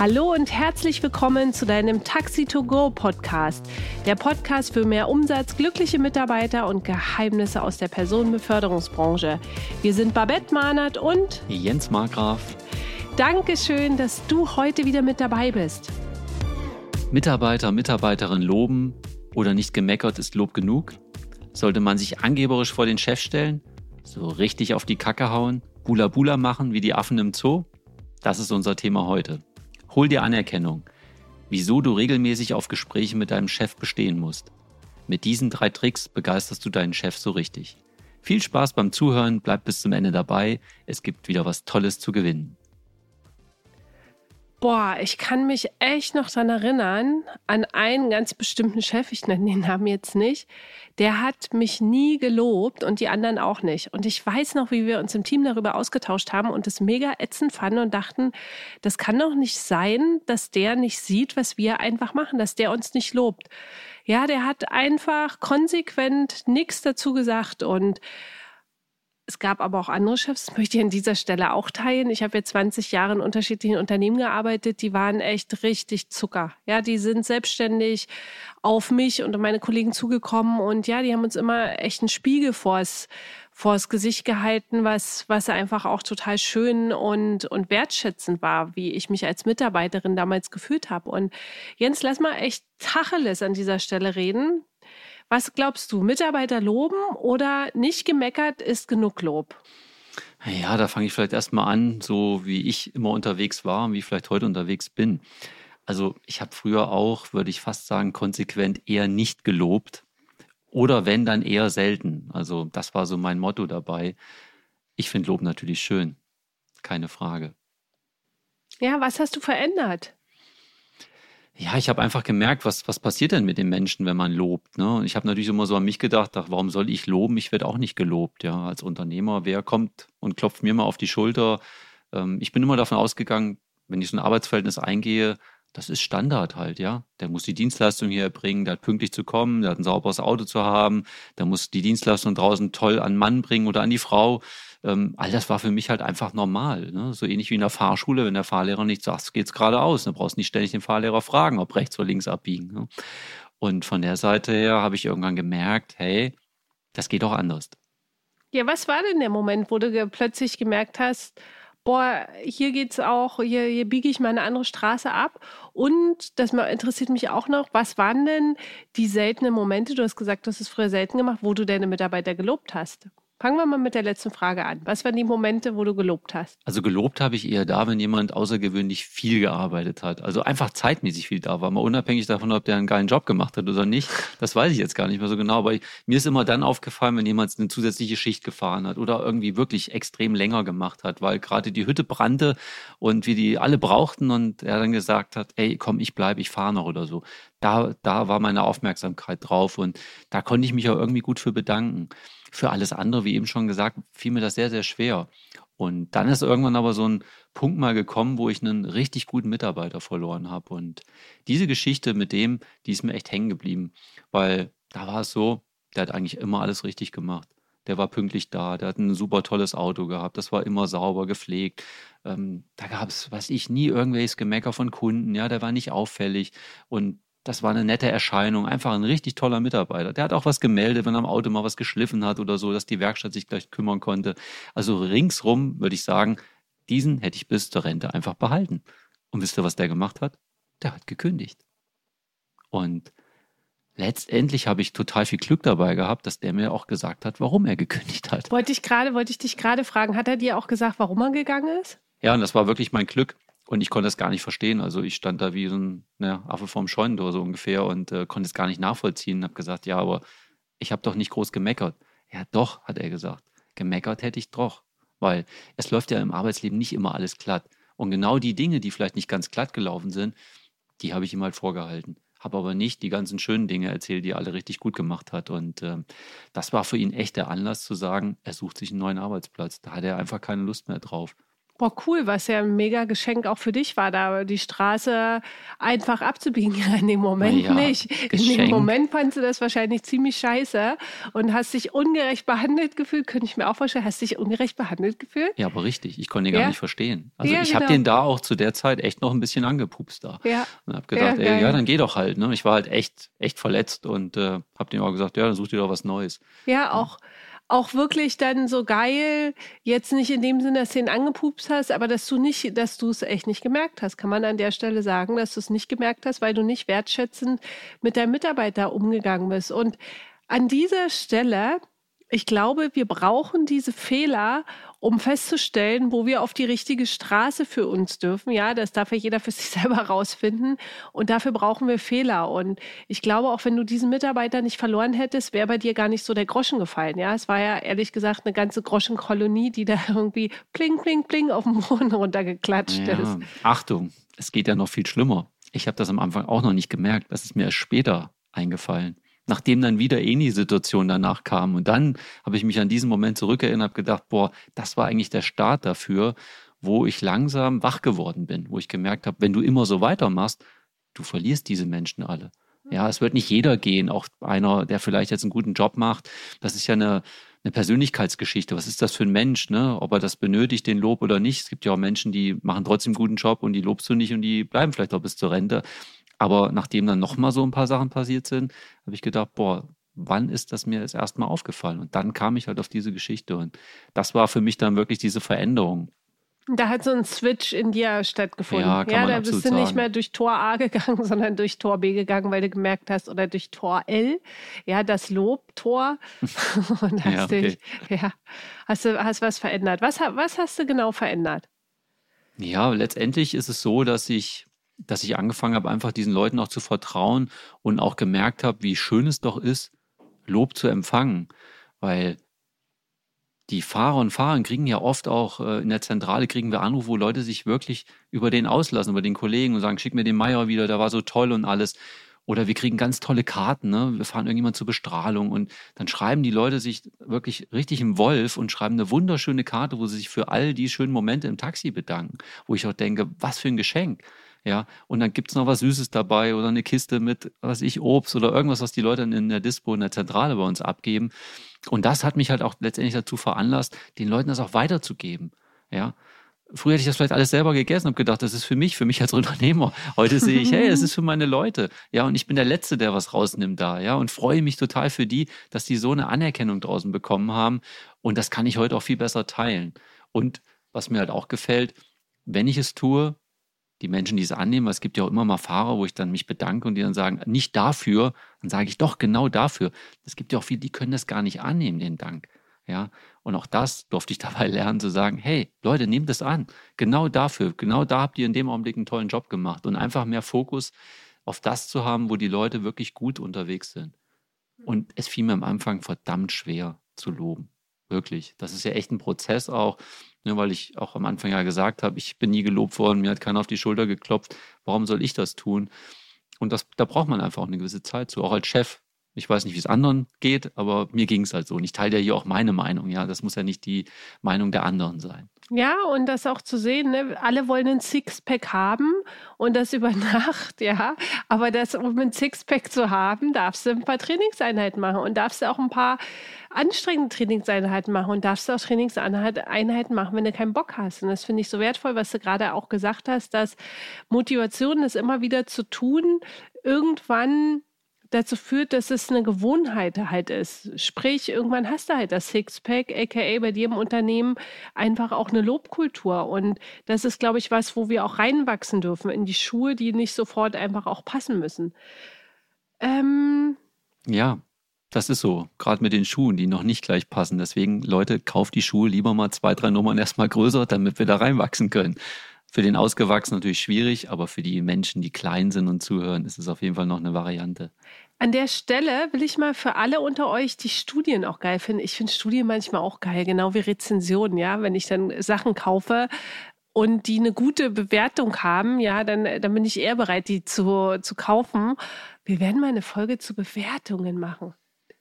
Hallo und herzlich willkommen zu deinem Taxi to Go Podcast. Der Podcast für mehr Umsatz, glückliche Mitarbeiter und Geheimnisse aus der Personenbeförderungsbranche. Wir sind Babette Mahnert und Jens Markgraf. Dankeschön, dass du heute wieder mit dabei bist. Mitarbeiter, Mitarbeiterin loben oder nicht gemeckert ist Lob genug? Sollte man sich angeberisch vor den Chef stellen? So richtig auf die Kacke hauen? Bula Bula machen wie die Affen im Zoo? Das ist unser Thema heute. Hol dir Anerkennung. Wieso du regelmäßig auf Gespräche mit deinem Chef bestehen musst. Mit diesen drei Tricks begeisterst du deinen Chef so richtig. Viel Spaß beim Zuhören, bleib bis zum Ende dabei. Es gibt wieder was Tolles zu gewinnen. Boah, ich kann mich echt noch daran erinnern, an einen ganz bestimmten Chef, ich nenne den Namen jetzt nicht, der hat mich nie gelobt und die anderen auch nicht. Und ich weiß noch, wie wir uns im Team darüber ausgetauscht haben und es mega ätzend fanden und dachten, das kann doch nicht sein, dass der nicht sieht, was wir einfach machen, dass der uns nicht lobt. Ja, der hat einfach konsequent nichts dazu gesagt und es gab aber auch andere Chefs, das möchte ich an dieser Stelle auch teilen. Ich habe jetzt 20 Jahre in unterschiedlichen Unternehmen gearbeitet, die waren echt richtig Zucker. Ja, die sind selbstständig auf mich und meine Kollegen zugekommen und ja, die haben uns immer echt einen Spiegel vors, vors Gesicht gehalten, was, was einfach auch total schön und, und wertschätzend war, wie ich mich als Mitarbeiterin damals gefühlt habe. Und Jens, lass mal echt Tacheles an dieser Stelle reden. Was glaubst du, Mitarbeiter loben oder nicht gemeckert ist genug Lob? Ja, da fange ich vielleicht erstmal an, so wie ich immer unterwegs war und wie ich vielleicht heute unterwegs bin. Also ich habe früher auch, würde ich fast sagen, konsequent eher nicht gelobt. Oder wenn, dann eher selten. Also das war so mein Motto dabei. Ich finde Lob natürlich schön. Keine Frage. Ja, was hast du verändert? Ja, ich habe einfach gemerkt, was, was passiert denn mit den Menschen, wenn man lobt. Ne? Und ich habe natürlich immer so an mich gedacht, ach, warum soll ich loben? Ich werde auch nicht gelobt. Ja, als Unternehmer, wer kommt und klopft mir mal auf die Schulter? Ähm, ich bin immer davon ausgegangen, wenn ich so ein Arbeitsverhältnis eingehe, das ist Standard halt, ja. Der muss die Dienstleistung hier erbringen, der hat pünktlich zu kommen, der hat ein sauberes Auto zu haben, der muss die Dienstleistung draußen toll an Mann bringen oder an die Frau ähm, all das war für mich halt einfach normal. Ne? So ähnlich wie in der Fahrschule, wenn der Fahrlehrer nicht sagt, geht's geradeaus, dann brauchst du nicht ständig den Fahrlehrer fragen, ob rechts oder links abbiegen. Ne? Und von der Seite her habe ich irgendwann gemerkt, hey, das geht auch anders. Ja, was war denn der Moment, wo du plötzlich gemerkt hast, boah, hier geht's auch, hier, hier biege ich mal eine andere Straße ab. Und das interessiert mich auch noch, was waren denn die seltenen Momente, du hast gesagt, du hast es früher selten gemacht, wo du deine Mitarbeiter gelobt hast? Fangen wir mal mit der letzten Frage an. Was waren die Momente, wo du gelobt hast? Also gelobt habe ich eher da, wenn jemand außergewöhnlich viel gearbeitet hat. Also einfach zeitmäßig viel da war. Mal unabhängig davon, ob der einen geilen Job gemacht hat oder nicht. Das weiß ich jetzt gar nicht mehr so genau. Aber ich, mir ist immer dann aufgefallen, wenn jemand eine zusätzliche Schicht gefahren hat oder irgendwie wirklich extrem länger gemacht hat, weil gerade die Hütte brannte und wir die alle brauchten und er dann gesagt hat, ey, komm, ich bleibe, ich fahre noch oder so. Da, da war meine Aufmerksamkeit drauf und da konnte ich mich auch irgendwie gut für bedanken. Für alles andere, wie eben schon gesagt, fiel mir das sehr, sehr schwer. Und dann ist irgendwann aber so ein Punkt mal gekommen, wo ich einen richtig guten Mitarbeiter verloren habe. Und diese Geschichte mit dem, die ist mir echt hängen geblieben, weil da war es so, der hat eigentlich immer alles richtig gemacht. Der war pünktlich da, der hat ein super tolles Auto gehabt, das war immer sauber gepflegt. Ähm, da gab es, weiß ich, nie irgendwelches Gemecker von Kunden, ja, der war nicht auffällig. Und das war eine nette Erscheinung, einfach ein richtig toller Mitarbeiter. Der hat auch was gemeldet, wenn er am Auto mal was geschliffen hat oder so, dass die Werkstatt sich gleich kümmern konnte. Also ringsrum würde ich sagen, diesen hätte ich bis zur Rente einfach behalten. Und wisst ihr, was der gemacht hat? Der hat gekündigt. Und letztendlich habe ich total viel Glück dabei gehabt, dass der mir auch gesagt hat, warum er gekündigt hat. Wollte ich gerade, wollte ich dich gerade fragen, hat er dir auch gesagt, warum er gegangen ist? Ja, und das war wirklich mein Glück. Und ich konnte es gar nicht verstehen. Also ich stand da wie so ein ne, Affe vorm Scheunentor so ungefähr und äh, konnte es gar nicht nachvollziehen. Habe gesagt, ja, aber ich habe doch nicht groß gemeckert. Ja, doch, hat er gesagt. Gemeckert hätte ich doch. Weil es läuft ja im Arbeitsleben nicht immer alles glatt. Und genau die Dinge, die vielleicht nicht ganz glatt gelaufen sind, die habe ich ihm halt vorgehalten. Habe aber nicht die ganzen schönen Dinge erzählt, die er alle richtig gut gemacht hat. Und äh, das war für ihn echt der Anlass zu sagen, er sucht sich einen neuen Arbeitsplatz. Da hat er einfach keine Lust mehr drauf. Boah, cool, was ja ein mega Geschenk auch für dich war, da die Straße einfach abzubiegen. Ja, in dem Moment ja, nicht. Geschenk. In dem Moment fandst du das wahrscheinlich ziemlich scheiße und hast dich ungerecht behandelt gefühlt. Könnte ich mir auch vorstellen, hast dich ungerecht behandelt gefühlt? Ja, aber richtig. Ich konnte ihn ja. gar nicht verstehen. Also ja, ich genau. habe den da auch zu der Zeit echt noch ein bisschen angepupst da. Ja. Und habe gedacht, ja, ey, ja, dann geh doch halt. Ne? Ich war halt echt, echt verletzt und äh, habe dem auch gesagt, ja, dann such dir doch was Neues. Ja, auch auch wirklich dann so geil, jetzt nicht in dem Sinne, dass du ihn angepupst hast, aber dass du nicht, dass du es echt nicht gemerkt hast. Kann man an der Stelle sagen, dass du es nicht gemerkt hast, weil du nicht wertschätzend mit deinem Mitarbeiter umgegangen bist. Und an dieser Stelle ich glaube, wir brauchen diese Fehler, um festzustellen, wo wir auf die richtige Straße für uns dürfen. Ja, das darf ja jeder für sich selber rausfinden. Und dafür brauchen wir Fehler. Und ich glaube, auch wenn du diesen Mitarbeiter nicht verloren hättest, wäre bei dir gar nicht so der Groschen gefallen. Ja, es war ja ehrlich gesagt eine ganze Groschenkolonie, die da irgendwie pling, pling, pling auf dem Boden runtergeklatscht ja, ist. Achtung, es geht ja noch viel schlimmer. Ich habe das am Anfang auch noch nicht gemerkt. Das ist mir erst später eingefallen nachdem dann wieder eh die Situation danach kam. Und dann habe ich mich an diesen Moment zurückerinnert, habe gedacht, boah, das war eigentlich der Start dafür, wo ich langsam wach geworden bin, wo ich gemerkt habe, wenn du immer so weitermachst, du verlierst diese Menschen alle. Ja, es wird nicht jeder gehen, auch einer, der vielleicht jetzt einen guten Job macht. Das ist ja eine, eine Persönlichkeitsgeschichte. Was ist das für ein Mensch, ne? Ob er das benötigt, den Lob oder nicht. Es gibt ja auch Menschen, die machen trotzdem einen guten Job und die lobst du nicht und die bleiben vielleicht auch bis zur Rente. Aber nachdem dann nochmal so ein paar Sachen passiert sind, habe ich gedacht, boah, wann ist das mir das erste Mal aufgefallen? Und dann kam ich halt auf diese Geschichte. Und das war für mich dann wirklich diese Veränderung. Da hat so ein Switch in dir stattgefunden. Ja, ja da bist du nicht sagen. mehr durch Tor A gegangen, sondern durch Tor B gegangen, weil du gemerkt hast, oder durch Tor L, ja, das Lobtor. Und hast, ja, okay. dich, ja, hast du hast was verändert. Was, was hast du genau verändert? Ja, letztendlich ist es so, dass ich dass ich angefangen habe, einfach diesen Leuten auch zu vertrauen und auch gemerkt habe, wie schön es doch ist, Lob zu empfangen. Weil die Fahrer und Fahrer kriegen ja oft auch äh, in der Zentrale kriegen wir Anrufe, wo Leute sich wirklich über den auslassen, über den Kollegen und sagen, schick mir den Meier wieder, der war so toll und alles. Oder wir kriegen ganz tolle Karten, ne? Wir fahren irgendjemand zur Bestrahlung und dann schreiben die Leute sich wirklich richtig im Wolf und schreiben eine wunderschöne Karte, wo sie sich für all die schönen Momente im Taxi bedanken. Wo ich auch denke, was für ein Geschenk. Ja, und dann gibt es noch was Süßes dabei oder eine Kiste mit, was ich, Obst oder irgendwas, was die Leute in der Dispo, in der Zentrale bei uns abgeben. Und das hat mich halt auch letztendlich dazu veranlasst, den Leuten das auch weiterzugeben. Ja, Früher hätte ich das vielleicht alles selber gegessen und gedacht, das ist für mich, für mich als Unternehmer. Heute sehe ich, hey, das ist für meine Leute. Ja, und ich bin der Letzte, der was rausnimmt da. Ja, und freue mich total für die, dass die so eine Anerkennung draußen bekommen haben. Und das kann ich heute auch viel besser teilen. Und was mir halt auch gefällt, wenn ich es tue, die Menschen, die es annehmen, weil es gibt ja auch immer mal Fahrer, wo ich dann mich bedanke und die dann sagen, nicht dafür, dann sage ich doch genau dafür. Es gibt ja auch viele, die können das gar nicht annehmen, den Dank. Ja, und auch das durfte ich dabei lernen zu sagen, hey, Leute, nehmt es an. Genau dafür, genau da habt ihr in dem Augenblick einen tollen Job gemacht und einfach mehr Fokus auf das zu haben, wo die Leute wirklich gut unterwegs sind. Und es fiel mir am Anfang verdammt schwer zu loben. Wirklich. Das ist ja echt ein Prozess auch. Ne, weil ich auch am Anfang ja gesagt habe, ich bin nie gelobt worden, mir hat keiner auf die Schulter geklopft. Warum soll ich das tun? Und das, da braucht man einfach auch eine gewisse Zeit zu, auch als Chef. Ich weiß nicht, wie es anderen geht, aber mir ging es halt so. Und ich teile ja hier auch meine Meinung. Ja, das muss ja nicht die Meinung der anderen sein. Ja, und das auch zu sehen, ne? alle wollen ein Sixpack haben und das über Nacht, ja. Aber das, um ein Sixpack zu haben, darfst du ein paar Trainingseinheiten machen und darfst du auch ein paar anstrengende Trainingseinheiten machen und darfst du auch Trainingseinheiten machen, wenn du keinen Bock hast. Und das finde ich so wertvoll, was du gerade auch gesagt hast, dass Motivation ist immer wieder zu tun, irgendwann dazu führt, dass es eine Gewohnheit halt ist. Sprich, irgendwann hast du halt das Sixpack, aka bei dir im Unternehmen einfach auch eine Lobkultur. Und das ist, glaube ich, was, wo wir auch reinwachsen dürfen in die Schuhe, die nicht sofort einfach auch passen müssen. Ähm, ja, das ist so, gerade mit den Schuhen, die noch nicht gleich passen. Deswegen, Leute, kauft die Schuhe lieber mal zwei, drei Nummern erstmal größer, damit wir da reinwachsen können. Für den Ausgewachsenen natürlich schwierig, aber für die Menschen, die klein sind und zuhören, ist es auf jeden Fall noch eine Variante. An der Stelle will ich mal für alle unter euch, die Studien auch geil finden. Ich finde Studien manchmal auch geil, genau wie Rezensionen, ja. Wenn ich dann Sachen kaufe, und die eine gute Bewertung haben, ja, dann, dann bin ich eher bereit, die zu, zu kaufen. Wir werden mal eine Folge zu Bewertungen machen.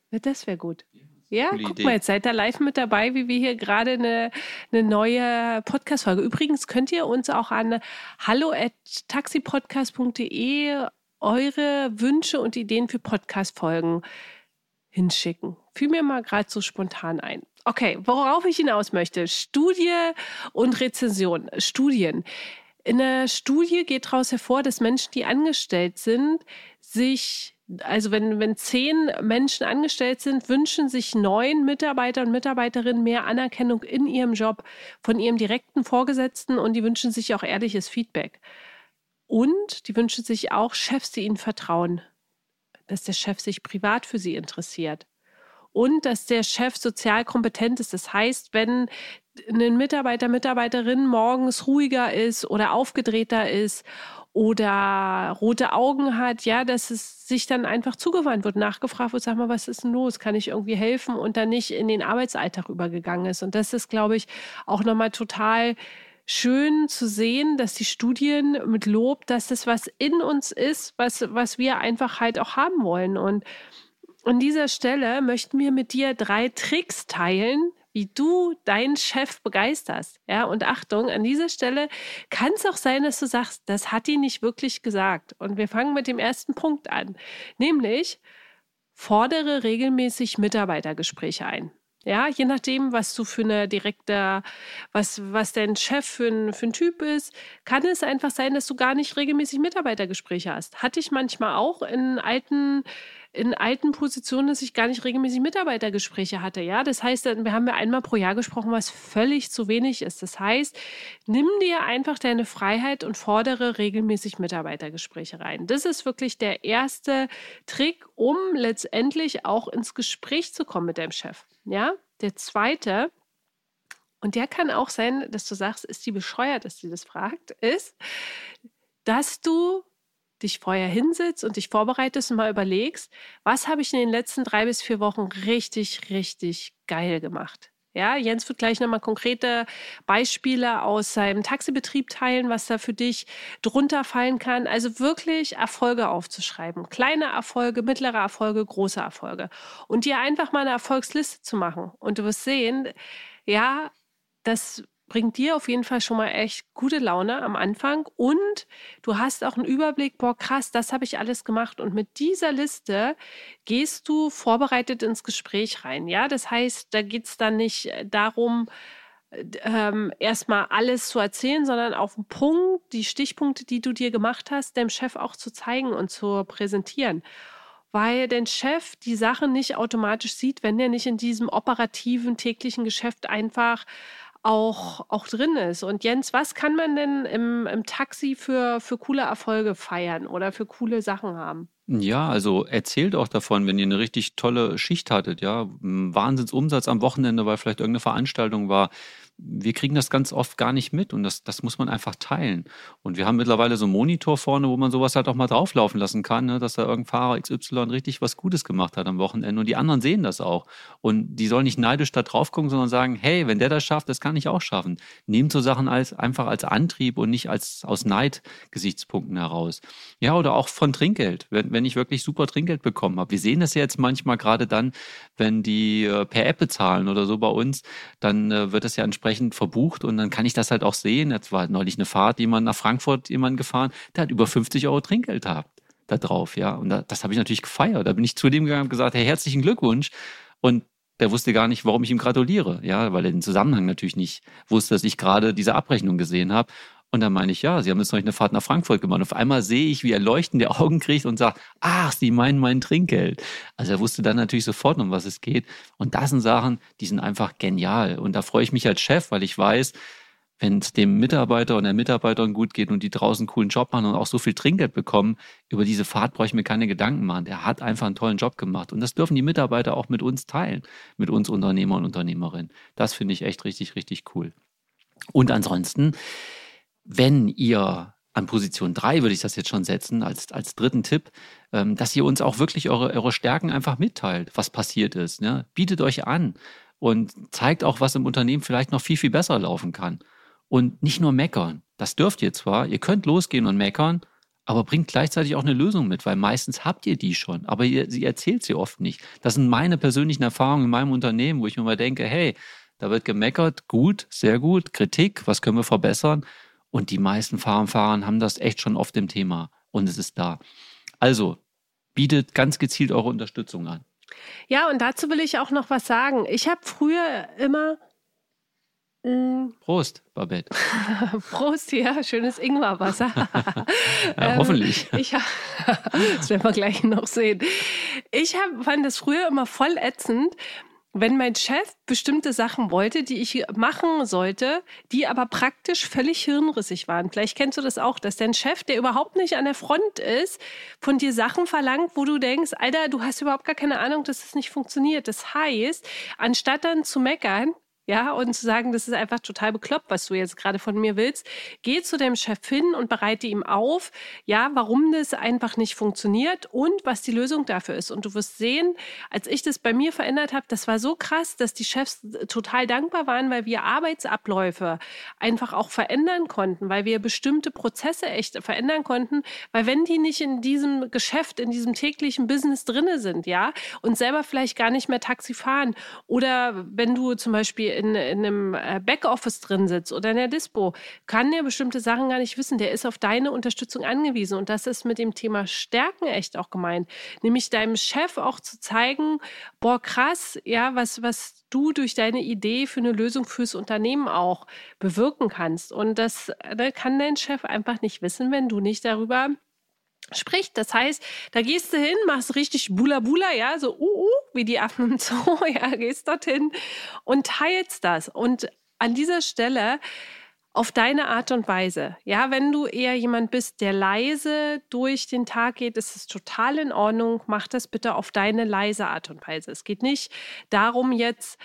Das wäre gut. Ja, Coole guck Idee. mal, jetzt seid ihr live mit dabei, wie wir hier gerade eine, eine neue Podcast-Folge. Übrigens könnt ihr uns auch an hallo@taxipodcast.de eure Wünsche und Ideen für Podcast-Folgen hinschicken. Fiel mir mal gerade so spontan ein. Okay, worauf ich hinaus möchte. Studie und Rezension. Studien. In der Studie geht daraus hervor, dass Menschen, die angestellt sind, sich, also wenn, wenn zehn Menschen angestellt sind, wünschen sich neun Mitarbeiter und Mitarbeiterinnen mehr Anerkennung in ihrem Job von ihrem direkten Vorgesetzten und die wünschen sich auch ehrliches Feedback. Und die wünschen sich auch Chefs, die ihnen vertrauen, dass der Chef sich privat für sie interessiert und dass der Chef sozial kompetent ist. Das heißt, wenn ein Mitarbeiter, Mitarbeiterin morgens ruhiger ist oder aufgedrehter ist oder rote Augen hat, ja, dass es sich dann einfach zugewandt wird, nachgefragt wird, sag mal, was ist denn los? Kann ich irgendwie helfen? Und dann nicht in den Arbeitsalltag übergegangen ist. Und das ist, glaube ich, auch nochmal total schön zu sehen, dass die Studien mit Lob, dass das was in uns ist, was, was wir einfach halt auch haben wollen. Und an dieser Stelle möchten wir mit dir drei Tricks teilen, wie du deinen Chef begeisterst. Ja, und Achtung, an dieser Stelle kann es auch sein, dass du sagst, das hat die nicht wirklich gesagt. Und wir fangen mit dem ersten Punkt an, nämlich fordere regelmäßig Mitarbeitergespräche ein. Ja, je nachdem, was du für eine direkte, was, was dein Chef für ein, für ein Typ ist, kann es einfach sein, dass du gar nicht regelmäßig Mitarbeitergespräche hast. Hatte ich manchmal auch in alten in alten Positionen, dass ich gar nicht regelmäßig Mitarbeitergespräche hatte. Ja, das heißt, wir haben ja einmal pro Jahr gesprochen, was völlig zu wenig ist. Das heißt, nimm dir einfach deine Freiheit und fordere regelmäßig Mitarbeitergespräche rein. Das ist wirklich der erste Trick, um letztendlich auch ins Gespräch zu kommen mit deinem Chef. Ja, der zweite, und der kann auch sein, dass du sagst, ist die bescheuert, dass sie das fragt, ist, dass du dich vorher hinsetzt und dich vorbereitest und mal überlegst, was habe ich in den letzten drei bis vier Wochen richtig, richtig geil gemacht. Ja, Jens wird gleich nochmal konkrete Beispiele aus seinem Taxibetrieb teilen, was da für dich drunter fallen kann. Also wirklich Erfolge aufzuschreiben. Kleine Erfolge, mittlere Erfolge, große Erfolge. Und dir einfach mal eine Erfolgsliste zu machen. Und du wirst sehen, ja, das bringt dir auf jeden Fall schon mal echt gute Laune am Anfang. Und du hast auch einen Überblick, boah, krass, das habe ich alles gemacht. Und mit dieser Liste gehst du vorbereitet ins Gespräch rein. Ja, das heißt, da geht es dann nicht äh, darum, ähm, erstmal alles zu erzählen, sondern auf den Punkt, die Stichpunkte, die du dir gemacht hast, dem Chef auch zu zeigen und zu präsentieren. Weil dein Chef die Sachen nicht automatisch sieht, wenn er nicht in diesem operativen täglichen Geschäft einfach auch, auch drin ist. Und Jens, was kann man denn im, im Taxi für, für coole Erfolge feiern oder für coole Sachen haben? Ja, also erzählt auch davon, wenn ihr eine richtig tolle Schicht hattet, ja, Wahnsinnsumsatz am Wochenende, weil vielleicht irgendeine Veranstaltung war wir kriegen das ganz oft gar nicht mit und das, das muss man einfach teilen. Und wir haben mittlerweile so einen Monitor vorne, wo man sowas halt auch mal drauflaufen lassen kann, ne, dass da irgendein Fahrer XY richtig was Gutes gemacht hat am Wochenende und die anderen sehen das auch. Und die sollen nicht neidisch da drauf gucken, sondern sagen, hey, wenn der das schafft, das kann ich auch schaffen. Nehmt so Sachen als, einfach als Antrieb und nicht als, aus Neidgesichtspunkten heraus. Ja, oder auch von Trinkgeld, wenn, wenn ich wirklich super Trinkgeld bekommen habe. Wir sehen das ja jetzt manchmal gerade dann, wenn die äh, per App bezahlen oder so bei uns, dann äh, wird das ja entsprechend entsprechend verbucht und dann kann ich das halt auch sehen. Jetzt war neulich eine Fahrt, jemand nach Frankfurt, jemand gefahren, der hat über 50 Euro Trinkgeld gehabt da drauf, ja. Und da, das habe ich natürlich gefeiert. Da bin ich zu dem gegangen und gesagt, hey, herzlichen Glückwunsch. Und der wusste gar nicht, warum ich ihm gratuliere, ja, weil er den Zusammenhang natürlich nicht wusste, dass ich gerade diese Abrechnung gesehen habe. Und dann meine ich, ja, Sie haben jetzt noch eine Fahrt nach Frankfurt gemacht. Auf einmal sehe ich, wie er leuchtende Augen kriegt und sagt, ach, Sie meinen mein Trinkgeld. Also er wusste dann natürlich sofort, um was es geht. Und das sind Sachen, die sind einfach genial. Und da freue ich mich als Chef, weil ich weiß, wenn es dem Mitarbeiter und der Mitarbeiterin gut geht und die draußen einen coolen Job machen und auch so viel Trinkgeld bekommen, über diese Fahrt brauche ich mir keine Gedanken machen. Der hat einfach einen tollen Job gemacht. Und das dürfen die Mitarbeiter auch mit uns teilen, mit uns Unternehmer und Unternehmerinnen. Das finde ich echt richtig, richtig cool. Und ansonsten, wenn ihr an Position 3 würde ich das jetzt schon setzen, als, als dritten Tipp, ähm, dass ihr uns auch wirklich eure, eure Stärken einfach mitteilt, was passiert ist. Ne? Bietet euch an und zeigt auch, was im Unternehmen vielleicht noch viel, viel besser laufen kann. Und nicht nur meckern. Das dürft ihr zwar, ihr könnt losgehen und meckern, aber bringt gleichzeitig auch eine Lösung mit, weil meistens habt ihr die schon, aber ihr, sie erzählt sie oft nicht. Das sind meine persönlichen Erfahrungen in meinem Unternehmen, wo ich mir mal denke, hey, da wird gemeckert, gut, sehr gut, Kritik, was können wir verbessern? Und die meisten Fahrer und Fahrer haben das echt schon oft im Thema und es ist da. Also, bietet ganz gezielt eure Unterstützung an. Ja, und dazu will ich auch noch was sagen. Ich habe früher immer Mm. Prost, Babette. Prost, ja, schönes Ingwerwasser. ja, ähm, hoffentlich. Ich, das werden wir gleich noch sehen. Ich hab, fand das früher immer voll ätzend, wenn mein Chef bestimmte Sachen wollte, die ich machen sollte, die aber praktisch völlig hirnrissig waren. Vielleicht kennst du das auch, dass dein Chef, der überhaupt nicht an der Front ist, von dir Sachen verlangt, wo du denkst, Alter, du hast überhaupt gar keine Ahnung, dass das nicht funktioniert. Das heißt, anstatt dann zu meckern, ja, und zu sagen, das ist einfach total bekloppt, was du jetzt gerade von mir willst. Geh zu dem Chef hin und bereite ihm auf, ja, warum das einfach nicht funktioniert und was die Lösung dafür ist. Und du wirst sehen, als ich das bei mir verändert habe, das war so krass, dass die Chefs total dankbar waren, weil wir Arbeitsabläufe einfach auch verändern konnten, weil wir bestimmte Prozesse echt verändern konnten, weil wenn die nicht in diesem Geschäft, in diesem täglichen Business drinne sind, ja, und selber vielleicht gar nicht mehr Taxi fahren oder wenn du zum Beispiel in, in einem äh, Backoffice drin sitzt oder in der Dispo, kann der bestimmte Sachen gar nicht wissen. Der ist auf deine Unterstützung angewiesen. Und das ist mit dem Thema Stärken echt auch gemeint. Nämlich deinem Chef auch zu zeigen, boah, krass, ja, was, was du durch deine Idee für eine Lösung fürs Unternehmen auch bewirken kannst. Und das da kann dein Chef einfach nicht wissen, wenn du nicht darüber spricht. Das heißt, da gehst du hin, machst richtig Bula Bula, ja, so uh, uh, wie die Affen im Zoo, ja, gehst dorthin und teilst das. Und an dieser Stelle auf deine Art und Weise. Ja, wenn du eher jemand bist, der leise durch den Tag geht, ist es total in Ordnung. Mach das bitte auf deine leise Art und Weise. Es geht nicht darum, jetzt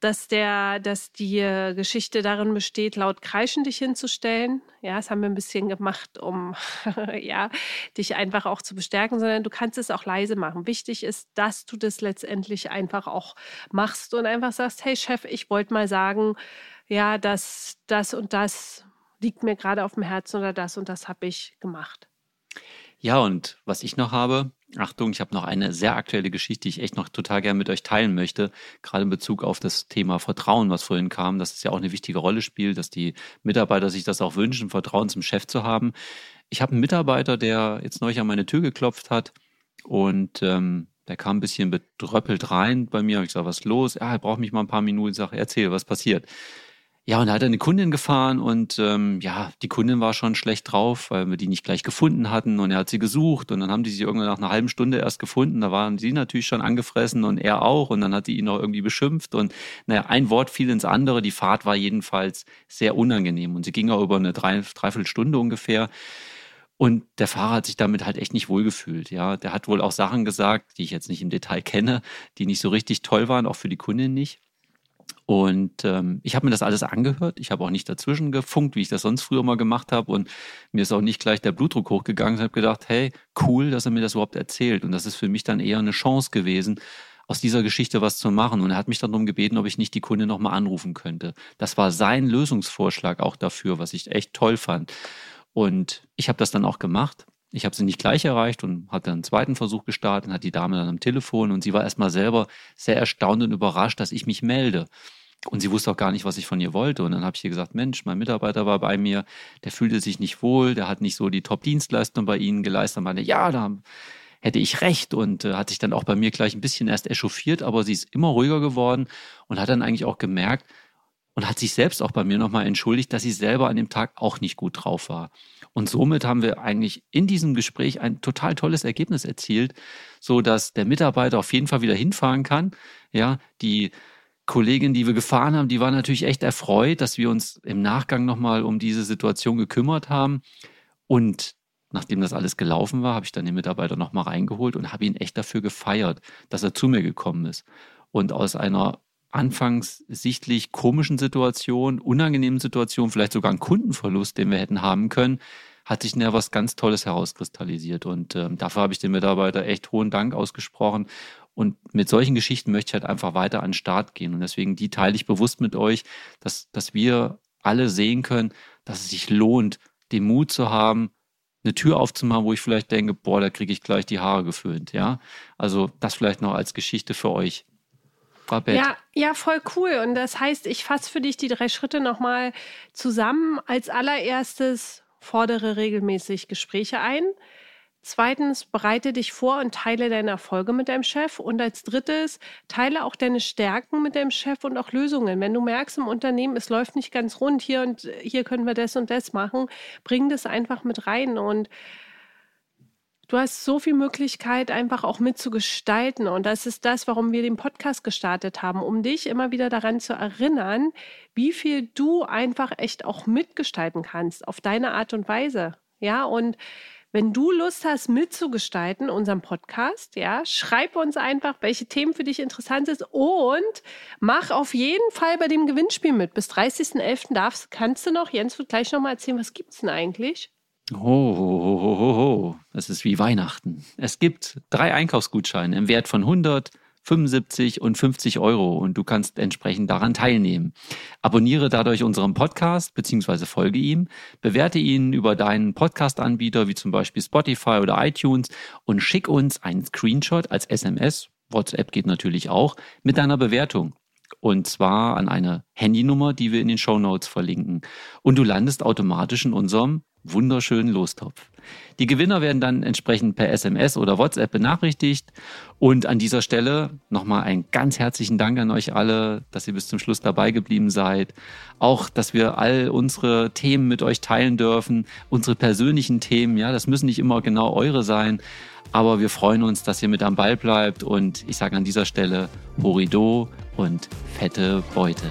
dass der, dass die Geschichte darin besteht, laut Kreischen dich hinzustellen. Ja, das haben wir ein bisschen gemacht, um ja, dich einfach auch zu bestärken, sondern du kannst es auch leise machen. Wichtig ist, dass du das letztendlich einfach auch machst und einfach sagst, hey Chef, ich wollte mal sagen, ja, dass das und das liegt mir gerade auf dem Herzen oder das und das habe ich gemacht. Ja, und was ich noch habe, Achtung, ich habe noch eine sehr aktuelle Geschichte, die ich echt noch total gerne mit euch teilen möchte, gerade in Bezug auf das Thema Vertrauen, was vorhin kam, dass es ja auch eine wichtige Rolle spielt, dass die Mitarbeiter sich das auch wünschen, Vertrauen zum Chef zu haben. Ich habe einen Mitarbeiter, der jetzt neulich an meine Tür geklopft hat und ähm, der kam ein bisschen bedröppelt rein bei mir. Ich sage, was ist los? Ja, er braucht mich mal ein paar Minuten. Ich sage, erzähl, was passiert. Ja, und da hat er eine Kundin gefahren und ähm, ja, die Kundin war schon schlecht drauf, weil wir die nicht gleich gefunden hatten und er hat sie gesucht und dann haben die sie irgendwann nach einer halben Stunde erst gefunden. Da waren sie natürlich schon angefressen und er auch und dann hat die ihn noch irgendwie beschimpft und naja, ein Wort fiel ins andere. Die Fahrt war jedenfalls sehr unangenehm und sie ging auch über eine drei, Dreiviertelstunde ungefähr. Und der Fahrer hat sich damit halt echt nicht wohlgefühlt. Ja, der hat wohl auch Sachen gesagt, die ich jetzt nicht im Detail kenne, die nicht so richtig toll waren, auch für die Kundin nicht. Und ähm, ich habe mir das alles angehört. Ich habe auch nicht dazwischen gefunkt, wie ich das sonst früher mal gemacht habe. Und mir ist auch nicht gleich der Blutdruck hochgegangen. Ich habe gedacht, hey, cool, dass er mir das überhaupt erzählt. Und das ist für mich dann eher eine Chance gewesen, aus dieser Geschichte was zu machen. Und er hat mich dann darum gebeten, ob ich nicht die Kunde nochmal anrufen könnte. Das war sein Lösungsvorschlag auch dafür, was ich echt toll fand. Und ich habe das dann auch gemacht. Ich habe sie nicht gleich erreicht und hatte einen zweiten Versuch gestartet, hat die Dame dann am Telefon und sie war erstmal selber sehr erstaunt und überrascht, dass ich mich melde. Und sie wusste auch gar nicht, was ich von ihr wollte. Und dann habe ich ihr gesagt, Mensch, mein Mitarbeiter war bei mir, der fühlte sich nicht wohl, der hat nicht so die Top-Dienstleistung bei Ihnen geleistet. Und meinte, ja, da hätte ich recht und äh, hat sich dann auch bei mir gleich ein bisschen erst echauffiert, aber sie ist immer ruhiger geworden und hat dann eigentlich auch gemerkt und hat sich selbst auch bei mir nochmal entschuldigt, dass sie selber an dem Tag auch nicht gut drauf war. Und somit haben wir eigentlich in diesem Gespräch ein total tolles Ergebnis erzielt, so dass der Mitarbeiter auf jeden Fall wieder hinfahren kann. Ja, die Kollegin, die wir gefahren haben, die war natürlich echt erfreut, dass wir uns im Nachgang nochmal um diese Situation gekümmert haben. Und nachdem das alles gelaufen war, habe ich dann den Mitarbeiter nochmal reingeholt und habe ihn echt dafür gefeiert, dass er zu mir gekommen ist. Und aus einer anfangs sichtlich komischen Situation, unangenehmen Situation, vielleicht sogar einen Kundenverlust, den wir hätten haben können, hat sich ja was ganz Tolles herauskristallisiert. Und ähm, dafür habe ich dem Mitarbeiter echt hohen Dank ausgesprochen. Und mit solchen Geschichten möchte ich halt einfach weiter an den Start gehen. Und deswegen die teile ich bewusst mit euch, dass, dass wir alle sehen können, dass es sich lohnt, den Mut zu haben, eine Tür aufzumachen, wo ich vielleicht denke, boah, da kriege ich gleich die Haare geföhnt, ja. Also das vielleicht noch als Geschichte für euch. Ja, ja, voll cool. Und das heißt, ich fasse für dich die drei Schritte nochmal zusammen. Als allererstes fordere regelmäßig Gespräche ein. Zweitens, bereite dich vor und teile deine Erfolge mit deinem Chef. Und als drittes, teile auch deine Stärken mit deinem Chef und auch Lösungen. Wenn du merkst im Unternehmen, es läuft nicht ganz rund hier und hier können wir das und das machen, bring das einfach mit rein. Und du hast so viel Möglichkeit, einfach auch mitzugestalten. Und das ist das, warum wir den Podcast gestartet haben, um dich immer wieder daran zu erinnern, wie viel du einfach echt auch mitgestalten kannst auf deine Art und Weise. Ja, und wenn du Lust hast, mitzugestalten, unseren Podcast, ja, schreib uns einfach, welche Themen für dich interessant sind und mach auf jeden Fall bei dem Gewinnspiel mit. Bis 30.11. darfst, kannst du noch, Jens wird gleich nochmal erzählen, was gibt es denn eigentlich? Oh, ho, ho, ho, ho. Das ist wie Weihnachten. Es gibt drei Einkaufsgutscheine im Wert von 100, 75 und 50 Euro und du kannst entsprechend daran teilnehmen. Abonniere dadurch unseren Podcast bzw. folge ihm, bewerte ihn über deinen Podcast-Anbieter wie zum Beispiel Spotify oder iTunes und schick uns einen Screenshot als SMS, WhatsApp geht natürlich auch, mit deiner Bewertung. Und zwar an eine Handynummer, die wir in den Show Notes verlinken. Und du landest automatisch in unserem wunderschönen Lostopf. Die Gewinner werden dann entsprechend per SMS oder WhatsApp benachrichtigt. Und an dieser Stelle nochmal einen ganz herzlichen Dank an euch alle, dass ihr bis zum Schluss dabei geblieben seid. Auch, dass wir all unsere Themen mit euch teilen dürfen, unsere persönlichen Themen. Ja, das müssen nicht immer genau eure sein. Aber wir freuen uns, dass ihr mit am Ball bleibt. Und ich sage an dieser Stelle Horido und fette Beute.